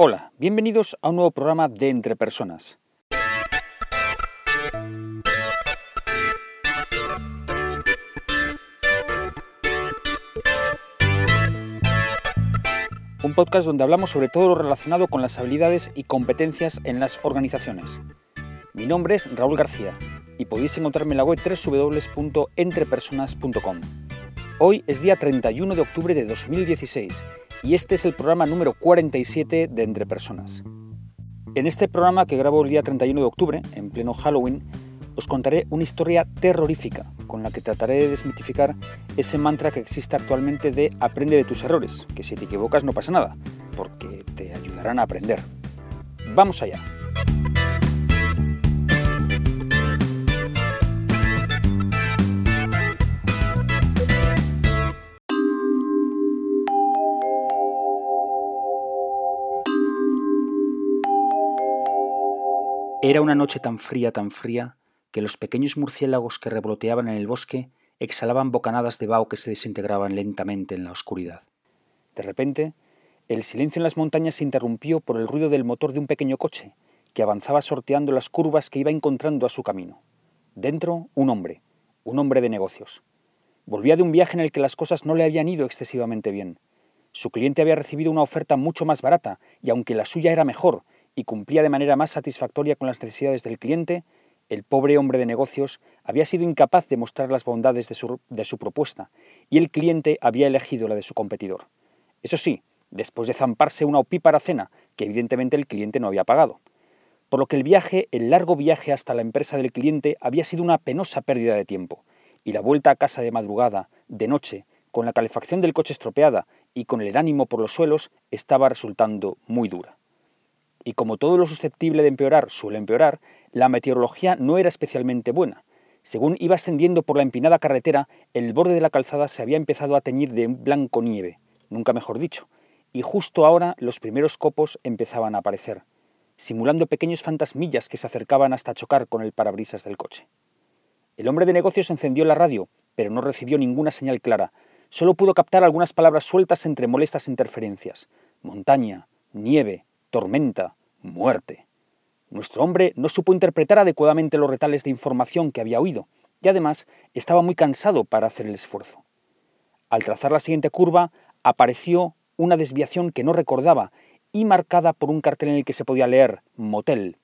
Hola, bienvenidos a un nuevo programa de Entre Personas. Un podcast donde hablamos sobre todo lo relacionado con las habilidades y competencias en las organizaciones. Mi nombre es Raúl García y podéis encontrarme en la web www.entrepersonas.com. Hoy es día 31 de octubre de 2016 y este es el programa número 47 de Entre Personas. En este programa que grabo el día 31 de octubre, en pleno Halloween, os contaré una historia terrorífica con la que trataré de desmitificar ese mantra que existe actualmente de aprende de tus errores, que si te equivocas no pasa nada, porque te ayudarán a aprender. Vamos allá. Era una noche tan fría, tan fría, que los pequeños murciélagos que revoloteaban en el bosque exhalaban bocanadas de vaho que se desintegraban lentamente en la oscuridad. De repente, el silencio en las montañas se interrumpió por el ruido del motor de un pequeño coche, que avanzaba sorteando las curvas que iba encontrando a su camino. Dentro, un hombre, un hombre de negocios. Volvía de un viaje en el que las cosas no le habían ido excesivamente bien. Su cliente había recibido una oferta mucho más barata, y aunque la suya era mejor, y cumplía de manera más satisfactoria con las necesidades del cliente, el pobre hombre de negocios había sido incapaz de mostrar las bondades de su, propuesta, y el cliente había elegido la de su competidor. Eso sí, después de zamparse una opípara cena, que evidentemente el cliente no había pagado. Por lo que el viaje, el largo viaje hasta la empresa del cliente, había sido una penosa pérdida de tiempo, y la vuelta a casa de madrugada, de noche, con la calefacción del coche estropeada y con el ánimo por los suelos, estaba resultando muy dura y como todo lo susceptible de empeorar suele empeorar, la meteorología no era especialmente buena. Según iba ascendiendo por la empinada carretera, el borde de la calzada se había empezado a teñir de blanco nieve, nunca mejor dicho, y justo ahora los primeros copos empezaban a aparecer, simulando pequeños fantasmillas que se acercaban hasta chocar con el parabrisas del coche. El hombre de negocios encendió la radio, pero no recibió ninguna señal clara, solo pudo captar algunas palabras sueltas entre molestas interferencias. Montaña, nieve, tormenta, muerte. Nuestro hombre no supo interpretar adecuadamente los retales de información que había oído, y además estaba muy cansado para hacer el esfuerzo. Al trazar la siguiente curva, apareció una desviación que no recordaba y marcada por un cartel en el que se podía leer motel.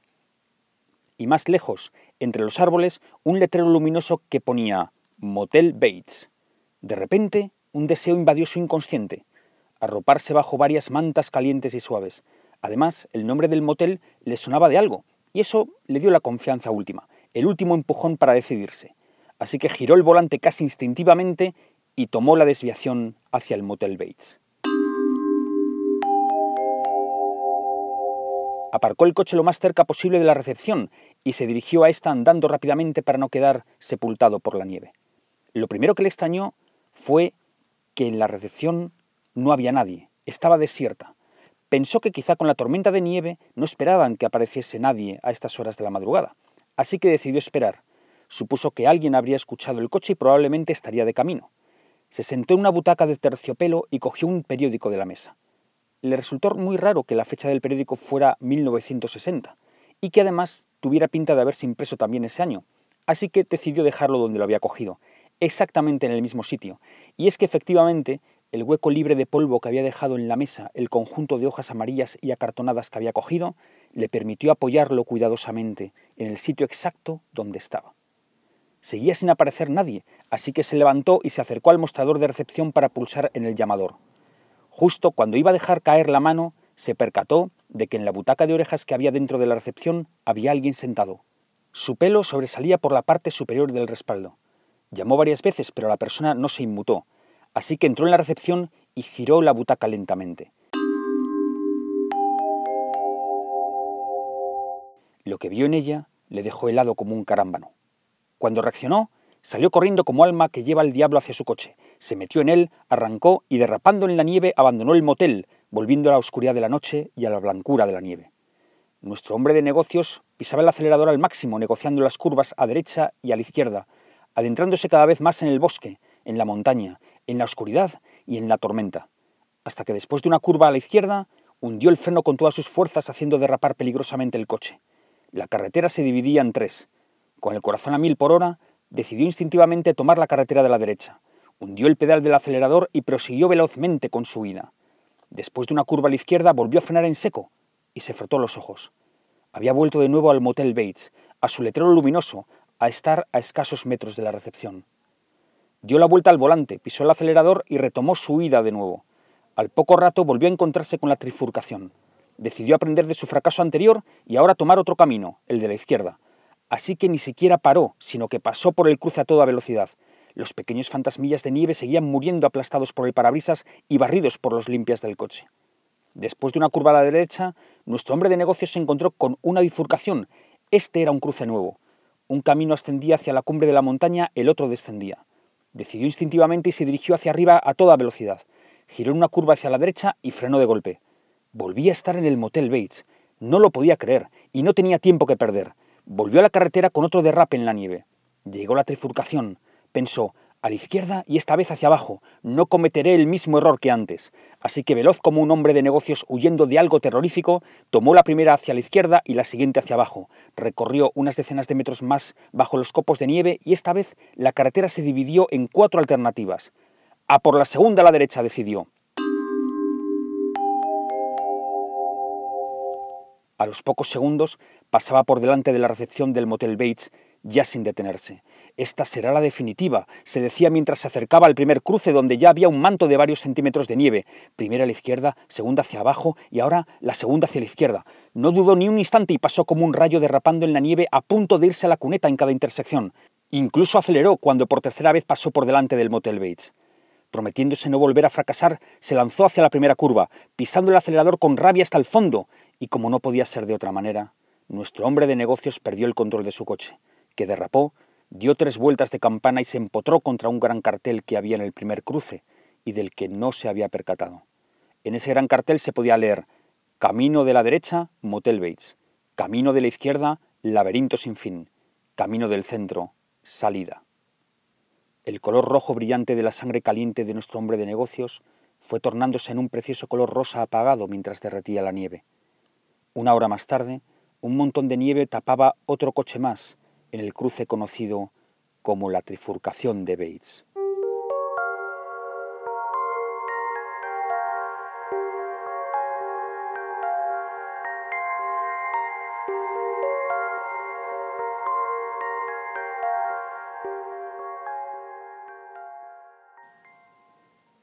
Y más lejos, entre los árboles, un letrero luminoso que ponía Motel Bates. De repente, un deseo invadió su inconsciente, arroparse bajo varias mantas calientes y suaves, Además, el nombre del motel le sonaba de algo, y eso le dio la confianza última, el último empujón para decidirse. Así que giró el volante casi instintivamente y tomó la desviación hacia el motel Bates. Aparcó el coche lo más cerca posible de la recepción y se dirigió a esta andando rápidamente para no quedar sepultado por la nieve. Lo primero que le extrañó fue que en la recepción no había nadie, estaba desierta. Pensó que quizá con la tormenta de nieve no esperaban que apareciese nadie a estas horas de la madrugada, así que decidió esperar. Supuso que alguien habría escuchado el coche y probablemente estaría de camino. Se sentó en una butaca de terciopelo y cogió un periódico de la mesa. Le resultó muy raro que la fecha del periódico fuera 1960 y que además tuviera pinta de haberse impreso también ese año, así que decidió dejarlo donde lo había cogido, exactamente en el mismo sitio. Y es que efectivamente el hueco libre de polvo que había dejado en la mesa, el conjunto de hojas amarillas y acartonadas que había cogido, le permitió apoyarlo cuidadosamente en el sitio exacto donde estaba. Seguía sin aparecer nadie, así que se levantó y se acercó al mostrador de recepción para pulsar en el llamador. Justo cuando iba a dejar caer la mano, se percató de que en la butaca de orejas que había dentro de la recepción había alguien sentado. Su pelo sobresalía por la parte superior del respaldo. Llamó varias veces, pero la persona no se inmutó, Así que entró en la recepción y giró la butaca lentamente. Lo que vio en ella le dejó helado como un carámbano. Cuando reaccionó, salió corriendo como alma que lleva el diablo hacia su coche, se metió en él, arrancó y derrapando en la nieve abandonó el motel, volviendo a la oscuridad de la noche y a la blancura de la nieve. Nuestro hombre de negocios pisaba el acelerador al máximo, negociando las curvas a derecha y a la izquierda, adentrándose cada vez más en el bosque, en la montaña, en la oscuridad y en la tormenta, hasta que después de una curva a la izquierda, hundió el freno con todas sus fuerzas haciendo derrapar peligrosamente el coche. La carretera se dividía en tres. Con el corazón a mil por hora, decidió instintivamente tomar la carretera de la derecha. Hundió el pedal del acelerador y prosiguió velozmente con su huida. Después de una curva a la izquierda, volvió a frenar en seco y se frotó los ojos. Había vuelto de nuevo al Motel Bates, a su letrero luminoso, a estar a escasos metros de la recepción. Dio la vuelta al volante, pisó el acelerador y retomó su huida de nuevo. Al poco rato volvió a encontrarse con la trifurcación. Decidió aprender de su fracaso anterior y ahora tomar otro camino, el de la izquierda. Así que ni siquiera paró, sino que pasó por el cruce a toda velocidad. Los pequeños fantasmillas de nieve seguían muriendo aplastados por el parabrisas y barridos por los limpias del coche. Después de una curva a la derecha, nuestro hombre de negocios se encontró con una bifurcación. Este era un cruce nuevo. Un camino ascendía hacia la cumbre de la montaña, el otro descendía. Decidió instintivamente y se dirigió hacia arriba a toda velocidad. Giró en una curva hacia la derecha y frenó de golpe. Volvía a estar en el motel Bates. No lo podía creer y no tenía tiempo que perder. Volvió a la carretera con otro derrape en la nieve. Llegó la trifurcación. Pensó, a la izquierda y esta vez hacia abajo. No cometeré el mismo error que antes. Así que veloz como un hombre de negocios huyendo de algo terrorífico, tomó la primera hacia la izquierda y la siguiente hacia abajo. Recorrió unas decenas de metros más bajo los copos de nieve y esta vez la carretera se dividió en cuatro alternativas. A por la segunda a la derecha decidió. A los pocos segundos pasaba por delante de la recepción del Motel Bates, ya sin detenerse. Esta será la definitiva, se decía mientras se acercaba al primer cruce donde ya había un manto de varios centímetros de nieve, primera a la izquierda, segunda hacia abajo y ahora la segunda hacia la izquierda. No dudó ni un instante y pasó como un rayo derrapando en la nieve a punto de irse a la cuneta en cada intersección. Incluso aceleró cuando por tercera vez pasó por delante del Motel Bates. Prometiéndose no volver a fracasar, se lanzó hacia la primera curva, pisando el acelerador con rabia hasta el fondo, y como no podía ser de otra manera, nuestro hombre de negocios perdió el control de su coche, que derrapó, dio tres vueltas de campana y se empotró contra un gran cartel que había en el primer cruce y del que no se había percatado. En ese gran cartel se podía leer Camino de la derecha, Motel Bates. Camino de la izquierda, Laberinto sin fin. Camino del centro, Salida. El color rojo brillante de la sangre caliente de nuestro hombre de negocios fue tornándose en un precioso color rosa apagado mientras derretía la nieve. Una hora más tarde, un montón de nieve tapaba otro coche más en el cruce conocido como la trifurcación de Bates.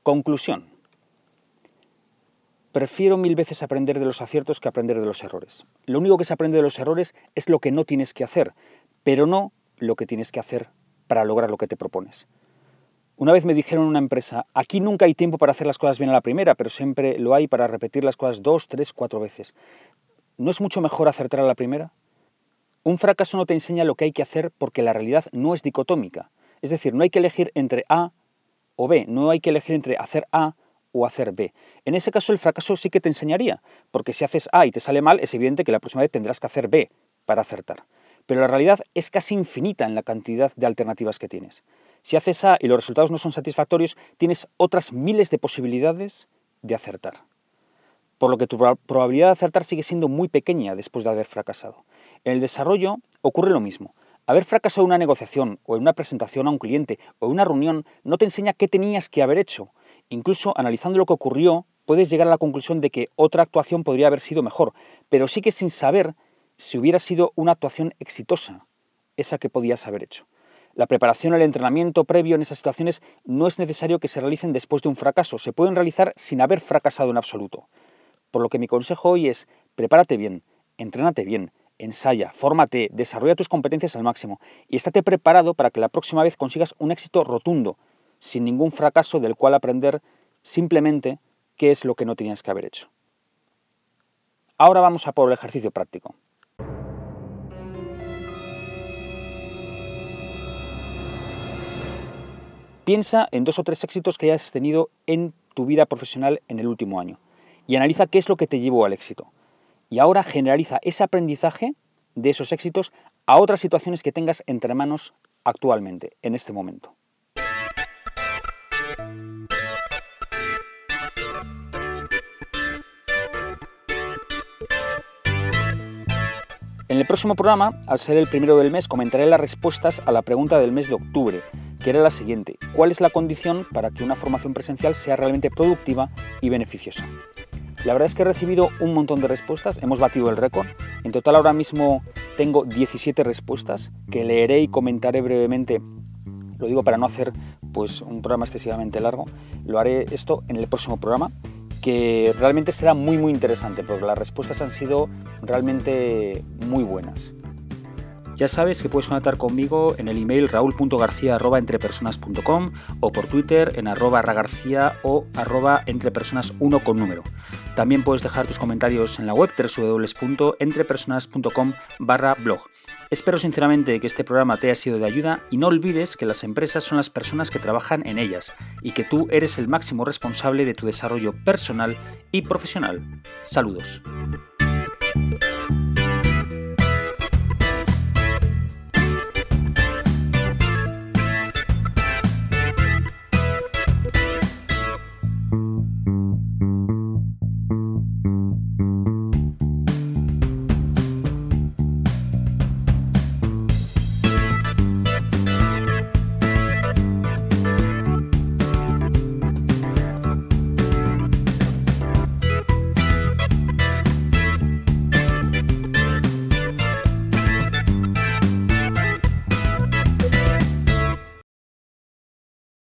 Conclusión. Prefiero mil veces aprender de los aciertos que aprender de los errores. Lo único que se aprende de los errores es lo que no tienes que hacer, pero no lo que tienes que hacer para lograr lo que te propones. Una vez me dijeron en una empresa, aquí nunca hay tiempo para hacer las cosas bien a la primera, pero siempre lo hay para repetir las cosas dos, tres, cuatro veces. ¿No es mucho mejor acertar a la primera? Un fracaso no te enseña lo que hay que hacer porque la realidad no es dicotómica. Es decir, no hay que elegir entre A o B. No hay que elegir entre hacer A o hacer B. En ese caso el fracaso sí que te enseñaría, porque si haces A y te sale mal, es evidente que la próxima vez tendrás que hacer B para acertar. Pero la realidad es casi infinita en la cantidad de alternativas que tienes. Si haces A y los resultados no son satisfactorios, tienes otras miles de posibilidades de acertar. Por lo que tu probabilidad de acertar sigue siendo muy pequeña después de haber fracasado. En el desarrollo ocurre lo mismo. Haber fracasado en una negociación o en una presentación a un cliente o en una reunión no te enseña qué tenías que haber hecho. Incluso analizando lo que ocurrió, puedes llegar a la conclusión de que otra actuación podría haber sido mejor, pero sí que sin saber si hubiera sido una actuación exitosa, esa que podías haber hecho. La preparación, el entrenamiento previo en esas situaciones no es necesario que se realicen después de un fracaso, se pueden realizar sin haber fracasado en absoluto. Por lo que mi consejo hoy es, prepárate bien, entrénate bien, ensaya, fórmate, desarrolla tus competencias al máximo y estate preparado para que la próxima vez consigas un éxito rotundo, sin ningún fracaso del cual aprender simplemente qué es lo que no tenías que haber hecho. Ahora vamos a por el ejercicio práctico. Piensa en dos o tres éxitos que hayas tenido en tu vida profesional en el último año y analiza qué es lo que te llevó al éxito. Y ahora generaliza ese aprendizaje de esos éxitos a otras situaciones que tengas entre manos actualmente, en este momento. En el próximo programa, al ser el primero del mes, comentaré las respuestas a la pregunta del mes de octubre que era la siguiente. ¿Cuál es la condición para que una formación presencial sea realmente productiva y beneficiosa? La verdad es que he recibido un montón de respuestas, hemos batido el récord. En total ahora mismo tengo 17 respuestas que leeré y comentaré brevemente. Lo digo para no hacer pues, un programa excesivamente largo. Lo haré esto en el próximo programa que realmente será muy muy interesante porque las respuestas han sido realmente muy buenas. Ya sabes que puedes contactar conmigo en el email raúl.garcía.entrepersonas.com o por Twitter en arroba ragarcía o arroba entrepersonas 1 con número. También puedes dejar tus comentarios en la web www.entrepersonas.com barra blog. Espero sinceramente que este programa te haya sido de ayuda y no olvides que las empresas son las personas que trabajan en ellas y que tú eres el máximo responsable de tu desarrollo personal y profesional. Saludos.